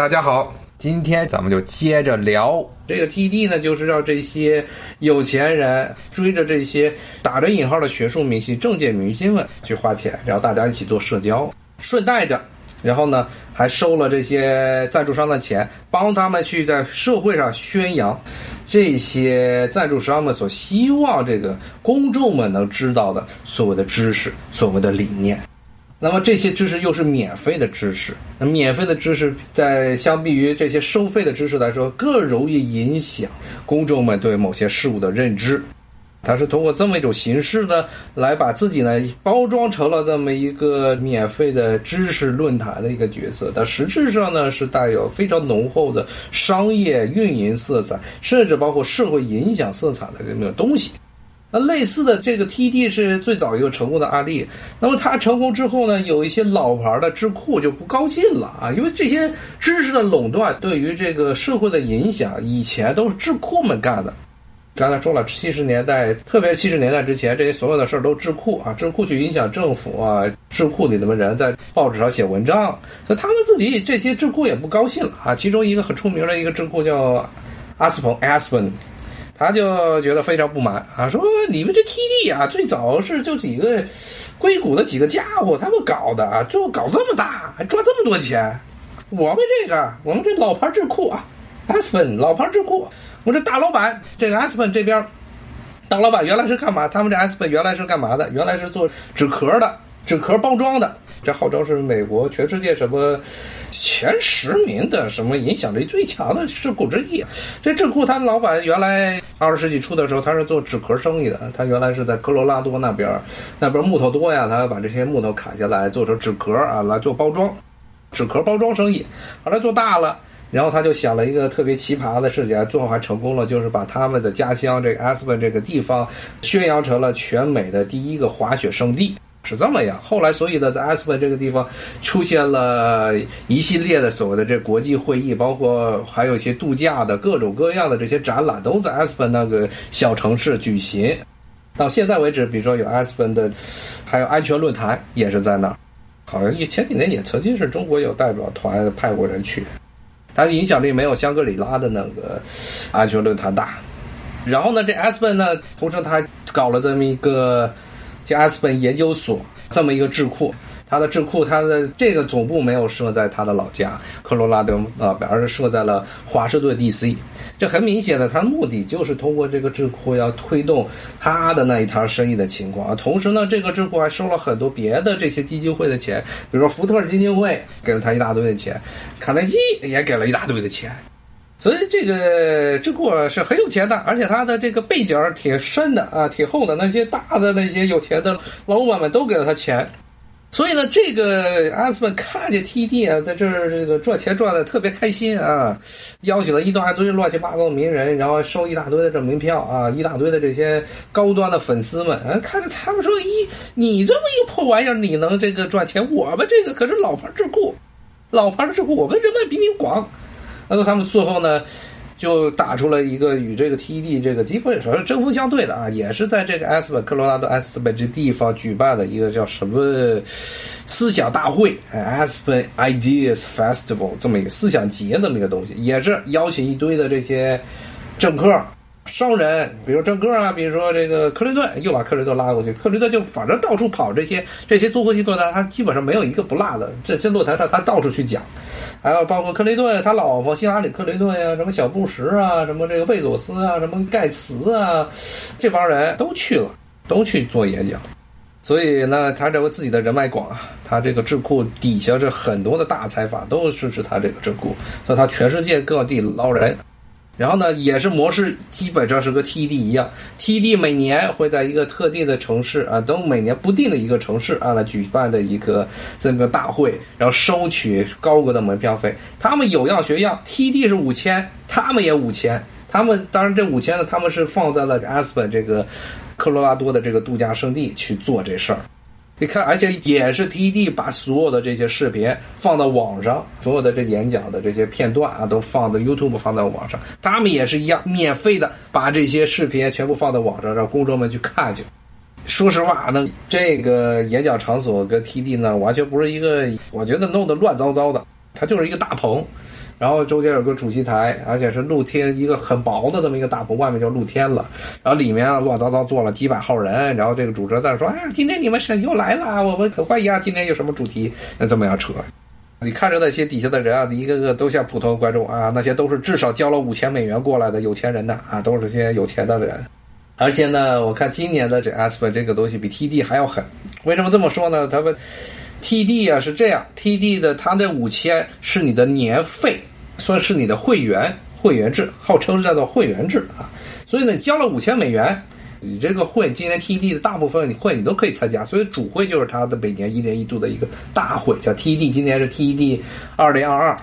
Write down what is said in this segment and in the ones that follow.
大家好，今天咱们就接着聊。这个 T D 呢，就是让这些有钱人追着这些打着引号的学术明星、政界明星们去花钱，然后大家一起做社交，顺带着，然后呢还收了这些赞助商的钱，帮他们去在社会上宣扬这些赞助商们所希望这个公众们能知道的所谓的知识、所谓的理念。那么这些知识又是免费的知识，那免费的知识在相比于这些收费的知识来说，更容易影响公众们对某些事物的认知。它是通过这么一种形式呢，来把自己呢包装成了这么一个免费的知识论坛的一个角色。但实质上呢，是带有非常浓厚的商业运营色彩，甚至包括社会影响色彩的这么个东西。那类似的这个 TD 是最早一个成功的案例。那么它成功之后呢，有一些老牌的智库就不高兴了啊，因为这些知识的垄断对于这个社会的影响，以前都是智库们干的。刚才说了，七十年代，特别是七十年代之前，这些所有的事儿都智库啊，智库去影响政府啊，智库里的人在报纸上写文章，那他们自己这些智库也不高兴了啊。其中一个很出名的一个智库叫阿斯彭 （Aspen）。他就觉得非常不满啊，说你们这 TD 啊，最早是就几个硅谷的几个家伙他们搞的啊，就搞这么大，还赚这么多钱。我们这个，我们这老牌智库啊，Aspen 老牌智库，我这大老板，这个 Aspen 这边大老板原来是干嘛？他们这 Aspen 原来是干嘛的？原来是做纸壳的。纸壳包装的，这号称是美国全世界什么前十名的什么影响力最强的智库之一。这智库他老板原来二十世纪初的时候，他是做纸壳生意的。他原来是在科罗拉多那边，那边木头多呀，他把这些木头砍下来做成纸壳啊，来做包装，纸壳包装生意。后来做大了，然后他就想了一个特别奇葩的事情，最后还成功了，就是把他们的家乡这个 Aspen 这个地方宣扬成了全美的第一个滑雪胜地。是这么样，后来所以呢，在 Aspen 这个地方出现了一系列的所谓的这国际会议，包括还有一些度假的各种各样的这些展览，都在 Aspen 那个小城市举行。到现在为止，比如说有 Aspen 的，还有安全论坛也是在那儿。好像也前几年也曾经是中国有代表团派过人去，它的影响力没有香格里拉的那个安全论坛大。然后呢，这 Aspen 呢，同时他搞了这么一个。就阿斯本研究所这么一个智库，它的智库它的这个总部没有设在他的老家科罗拉多啊，而是设在了华盛顿 D.C。这很明显的，它目的就是通过这个智库要推动他的那一摊生意的情况。同时呢，这个智库还收了很多别的这些基金会的钱，比如说福特基金会给了他一大堆的钱，卡耐基也给了一大堆的钱。所以这个智库是很有钱的，而且他的这个背景挺深的啊，挺厚的。那些大的那些有钱的老板们都给了他钱，所以呢，这个阿斯本看见 TD 啊在这儿这个赚钱赚的特别开心啊，邀请了一大堆乱七八糟的名人，然后收一大堆的这门票啊，一大堆的这些高端的粉丝们啊，看着他们说：“咦，你这么一个破玩意儿，你能这个赚钱？我们这个可是老牌智库，老牌的智库，我们人脉比你广。”那么他们最后呢，就打出了一个与这个 TED 这个几乎也是针锋相对的啊，也是在这个埃斯本科罗拉多埃斯本这地方举办的一个叫什么思想大会，Aspen Ideas Festival 这么一个思想节这么一个东西，也是邀请一堆的这些政客。商人，比如郑哥啊，比如说这个克林顿，又把克林顿拉过去。克林顿就反正到处跑这些这些综合性论坛，他基本上没有一个不落的。这些论坛上他到处去讲，还有包括克林顿他老婆希拉里克林顿呀，什么小布什啊，什么这个费佐斯啊，什么盖茨啊，这帮人都去了，都去做演讲。所以呢，他认为自己的人脉广啊，他这个智库底下这很多的大财阀都支持他这个智库，所以他全世界各地捞人。然后呢，也是模式基本上是个 TD 一样，TD 每年会在一个特定的城市啊，都每年不定的一个城市啊来举办的一个这个大会，然后收取高额的门票费。他们有样学样，TD 是五千，他们也五千。他们当然这五千呢，他们是放在了 Aspen 这个科罗拉多的这个度假胜地去做这事儿。你看，而且也是 TED 把所有的这些视频放到网上，所有的这演讲的这些片段啊，都放到 YouTube 放到网上。他们也是一样，免费的把这些视频全部放到网上，让公众们去看去。说实话，那这个演讲场所跟 TED 呢，完全不是一个，我觉得弄得乱糟糟的。它就是一个大棚，然后中间有个主席台，而且是露天一个很薄的这么一个大棚，外面就露天了。然后里面乱糟糟坐了几百号人，然后这个主持人在说：“哎呀，今天你们省又来了，我们很欢迎啊！今天有什么主题？那这么样扯？你看着那些底下的人啊，一个个都像普通观众啊，那些都是至少交了五千美元过来的有钱人呐啊，都是些有钱的人。而且呢，我看今年的这 Aspen 这个东西比 TD 还要狠。为什么这么说呢？他们 TD 啊是这样，TD 的它这五千是你的年费。”算是你的会员会员制，号称是叫做会员制啊，所以呢，你交了五千美元，你这个会今年 TED 的大部分你会你都可以参加，所以主会就是它的每年一年一度的一个大会，叫 TED，今年是 TED 二零二二。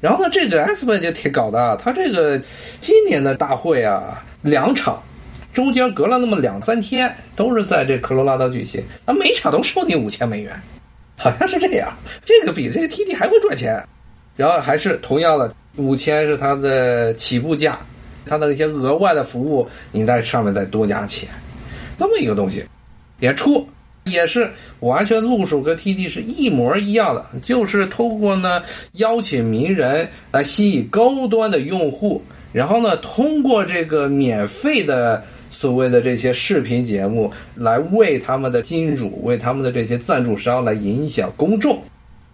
然后呢，这个 s p 就挺搞的啊，它这个今年的大会啊，两场，中间隔了那么两三天，都是在这科罗拉多举行，啊，每场都收你五千美元，好像是这样，这个比这个 TD 还会赚钱，然后还是同样的。五千是它的起步价，它的那些额外的服务，你在上面再多加钱，这么一个东西，演出也是完全路数跟 TD 是一模一样的，就是通过呢邀请名人来吸引高端的用户，然后呢通过这个免费的所谓的这些视频节目来为他们的金主、为他们的这些赞助商来影响公众。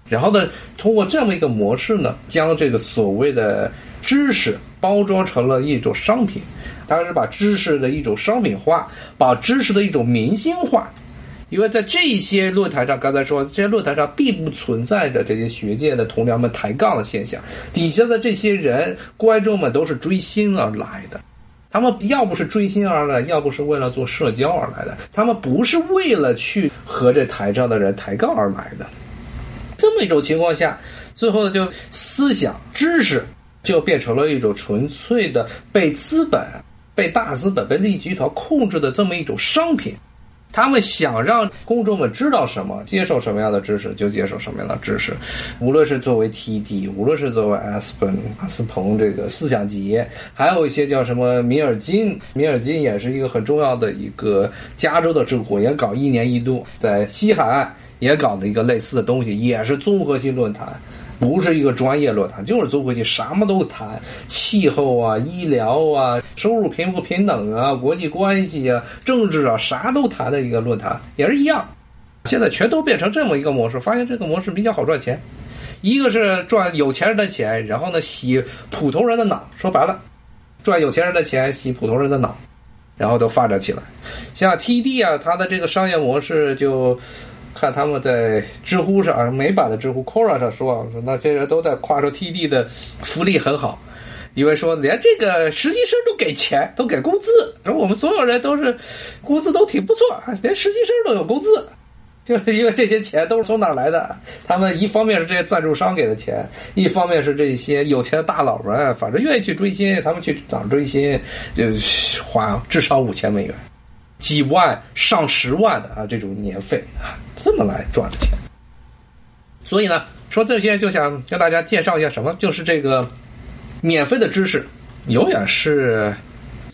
然后呢，通过这么一个模式呢，将这个所谓的知识包装成了一种商品，它是把知识的一种商品化，把知识的一种明星化。因为在这些论坛上，刚才说这些论坛上并不存在着这些学界的同僚们抬杠的现象，底下的这些人观众们都是追星而来的，他们要不是追星而来，要不是为了做社交而来的，他们不是为了去和这台上的人抬杠而来的。一种情况下，最后就思想知识就变成了一种纯粹的被资本、被大资本、被利益集团控制的这么一种商品。他们想让公众们知道什么，接受什么样的知识，就接受什么样的知识。无论是作为 TD，无论是作为 Aspen 阿斯彭这个思想节，还有一些叫什么米尔金，米尔金也是一个很重要的一个加州的智库，也搞一年一度在西海岸。也搞了一个类似的东西，也是综合性论坛，不是一个专业论坛，就是综合性，什么都谈，气候啊、医疗啊、收入贫富平等啊、国际关系啊、政治啊，啥都谈的一个论坛，也是一样。现在全都变成这么一个模式，发现这个模式比较好赚钱，一个是赚有钱人的钱，然后呢洗普通人的脑，说白了，赚有钱人的钱，洗普通人的脑，然后都发展起来。像 TD 啊，它的这个商业模式就。看他们在知乎上，美版的知乎 Quora 上说，说那些人都在夸说 TD 的福利很好，因为说连这个实习生都给钱，都给工资，说我们所有人都是工资都挺不错，连实习生都有工资，就是因为这些钱都是从哪来的？他们一方面是这些赞助商给的钱，一方面是这些有钱的大佬们，反正愿意去追星，他们去哪追星就花至少五千美元。几万上十万的啊，这种年费啊，这么来赚的钱。所以呢，说这些就想跟大家介绍一下什么，就是这个免费的知识，永远是，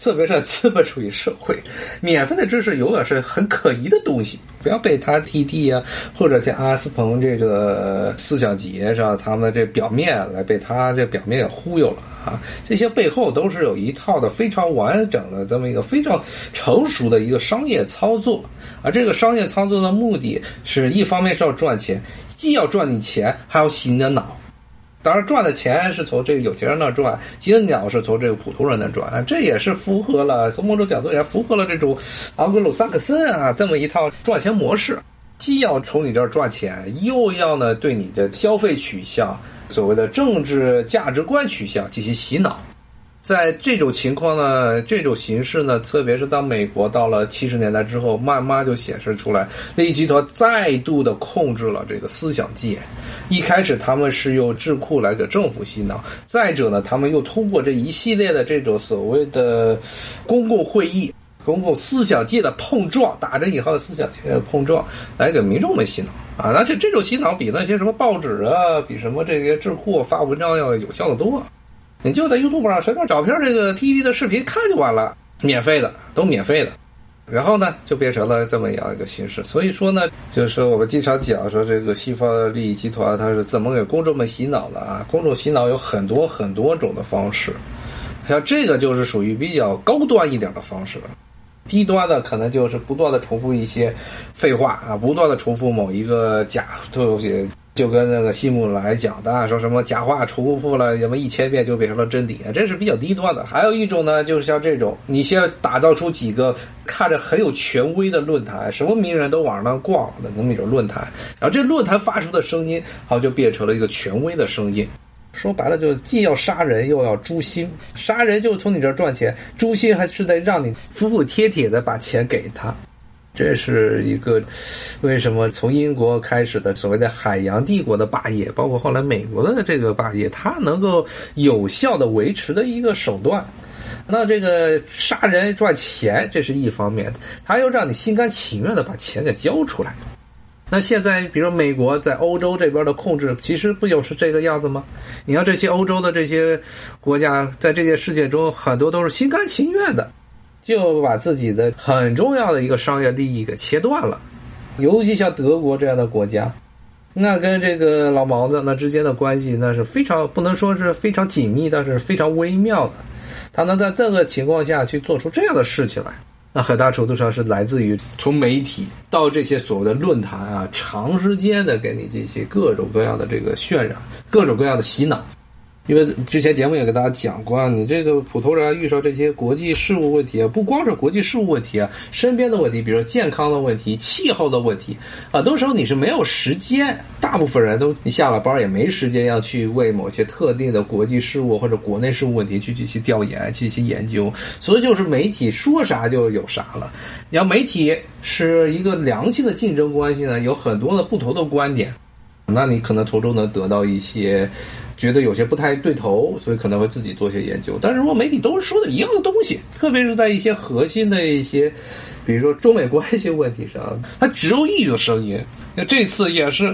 特别是 资本主义社会，免费的知识永远是很可疑的东西。不要被他 TD 啊，或者像阿斯彭这个思想节上他们这表面来被他这表面给忽悠了。啊，这些背后都是有一套的非常完整的这么一个非常成熟的一个商业操作，而这个商业操作的目的是一方面是要赚钱，既要赚你钱，还要洗你的脑。当然，赚的钱是从这个有钱人那赚，金鸟是从这个普通人那赚。这也是符合了从某种角度也符合了这种昂格鲁萨克森啊这么一套赚钱模式，既要从你这儿赚钱，又要呢对你的消费取向。所谓的政治价值观取向进行洗脑，在这种情况呢，这种形式呢，特别是当美国到了七十年代之后，慢慢就显示出来，利益集团再度的控制了这个思想界。一开始他们是用智库来给政府洗脑，再者呢，他们又通过这一系列的这种所谓的公共会议、公共思想界的碰撞（打着引号的思想界的碰撞）来给民众们洗脑。啊，而且这种洗脑比那些什么报纸啊，比什么这些智库发文章要有效的多。你就在 YouTube 上随便找片这个 TD 的视频看就完了，免费的，都免费的。然后呢，就变成了这么样一个形式。所以说呢，就是我们经常讲说，这个西方的利益集团它是怎么给公众们洗脑的啊？公众洗脑有很多很多种的方式，像这个就是属于比较高端一点的方式。低端的可能就是不断的重复一些废话啊，不断的重复某一个假东西。就跟那个西姆来讲的，说什么假话重复了什么一千遍就变成了真理，这是比较低端的。还有一种呢，就是像这种，你先打造出几个看着很有权威的论坛，什么名人都往那逛的那么一种论坛，然后这论坛发出的声音，好就变成了一个权威的声音。说白了，就是既要杀人又要诛心。杀人就从你这儿赚钱，诛心还是在让你服服帖帖的把钱给他。这是一个为什么从英国开始的所谓的海洋帝国的霸业，包括后来美国的这个霸业，它能够有效的维持的一个手段。那这个杀人赚钱，这是一方面的，他又让你心甘情愿的把钱给交出来。那现在，比如美国在欧洲这边的控制，其实不就是这个样子吗？你看这些欧洲的这些国家，在这些世界中，很多都是心甘情愿的。就把自己的很重要的一个商业利益给切断了，尤其像德国这样的国家，那跟这个老毛子那之间的关系那是非常不能说是非常紧密，但是非常微妙的。他能在这个情况下去做出这样的事情来，那很大程度上是来自于从媒体到这些所谓的论坛啊，长时间的给你进行各种各样的这个渲染，各种各样的洗脑。因为之前节目也给大家讲过啊，你这个普通人遇上这些国际事务问题啊，不光是国际事务问题啊，身边的问题，比如健康的问题、气候的问题，很多时候你是没有时间，大部分人都你下了班也没时间要去为某些特定的国际事务或者国内事务问题去进行调研、进行研究，所以就是媒体说啥就有啥了。你要媒体是一个良性的竞争关系呢，有很多的不同的观点，那你可能从中能得到一些。觉得有些不太对头，所以可能会自己做些研究。但是如果媒体都是说的一样的东西，特别是在一些核心的一些，比如说中美关系问题上，它只有一个声音。那这次也是，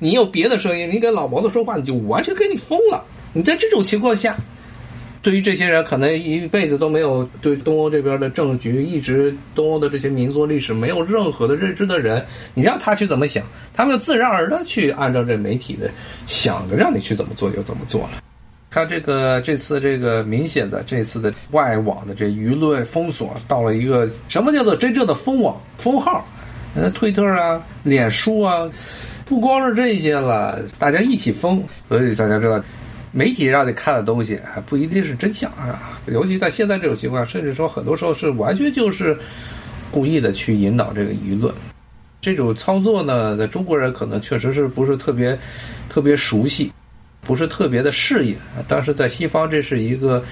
你有别的声音，你跟老毛子说话，你就完全给你封了。你在这种情况下。对于这些人，可能一辈子都没有对东欧这边的政局，一直东欧的这些民族历史没有任何的认知的人，你让他去怎么想，他们就自然而然去按照这媒体的想着让你去怎么做就怎么做了。看这个这次这个明显的这次的外网的这舆论封锁到了一个什么叫做真正的封网封号？呃，推特啊、脸书啊，不光是这些了，大家一起封，所以大家知道。媒体让你看的东西还不一定是真相啊，尤其在现在这种情况，甚至说很多时候是完全就是故意的去引导这个舆论。这种操作呢，在中国人可能确实是不是特别特别熟悉，不是特别的适应。但是在西方，这是一个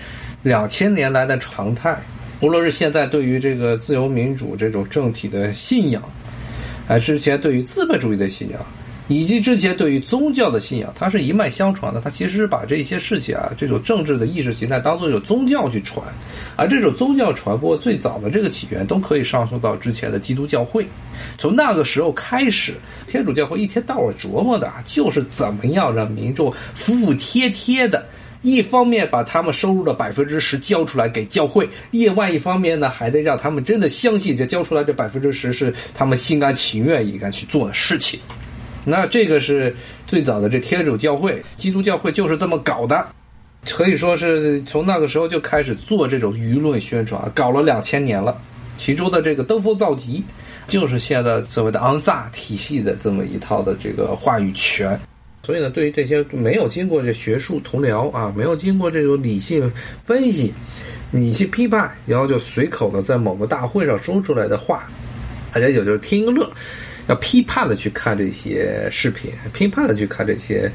两千年来的常态。无论是现在对于这个自由民主这种政体的信仰，啊，之前对于资本主义的信仰。以及之前对于宗教的信仰，它是一脉相传的。它其实是把这些事情啊，这种政治的意识形态当做有宗教去传，而这种宗教传播最早的这个起源，都可以上溯到之前的基督教会。从那个时候开始，天主教会一天到晚琢磨的啊就是怎么样让民众服服帖帖的，一方面把他们收入的百分之十交出来给教会，另外一方面呢，还得让他们真的相信这交出来这百分之十是他们心甘情愿应该去做的事情。那这个是最早的这天主教会、基督教会就是这么搞的，可以说是从那个时候就开始做这种舆论宣传，搞了两千年了。其中的这个登峰造极，就是现在所谓的昂萨体系的这么一套的这个话语权。所以呢，对于这些没有经过这学术同僚啊，没有经过这种理性分析、你去批判，然后就随口的在某个大会上说出来的话，大家也就是听一个乐。要批判的去看这些视频，批判的去看这些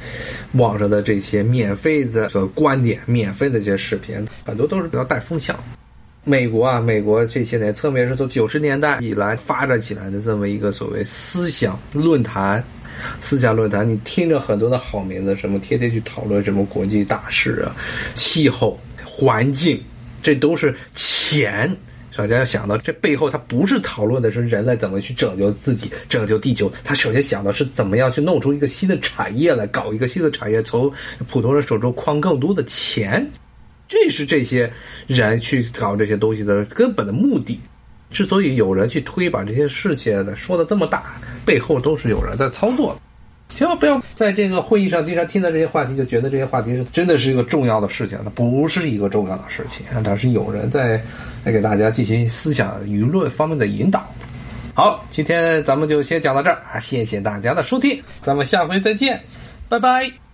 网上的这些免费的所观点，免费的这些视频，很多都是比较带风向。美国啊，美国这些年，特别是从九十年代以来发展起来的这么一个所谓思想论坛，思想论坛，你听着很多的好名字，什么天天去讨论什么国际大事啊、气候、环境，这都是钱。大家要想到，这背后他不是讨论的是人类怎么去拯救自己、拯救地球，他首先想到是怎么样去弄出一个新的产业来，搞一个新的产业，从普通人手中诓更多的钱，这是这些人去搞这些东西的根本的目的。之所以有人去推把这些事情的说的这么大，背后都是有人在操作的。千万不要在这个会议上经常听到这些话题，就觉得这些话题是真的是一个重要的事情。它不是一个重要的事情，它是有人在来给大家进行思想舆论方面的引导。好，今天咱们就先讲到这儿啊！谢谢大家的收听，咱们下回再见，拜拜。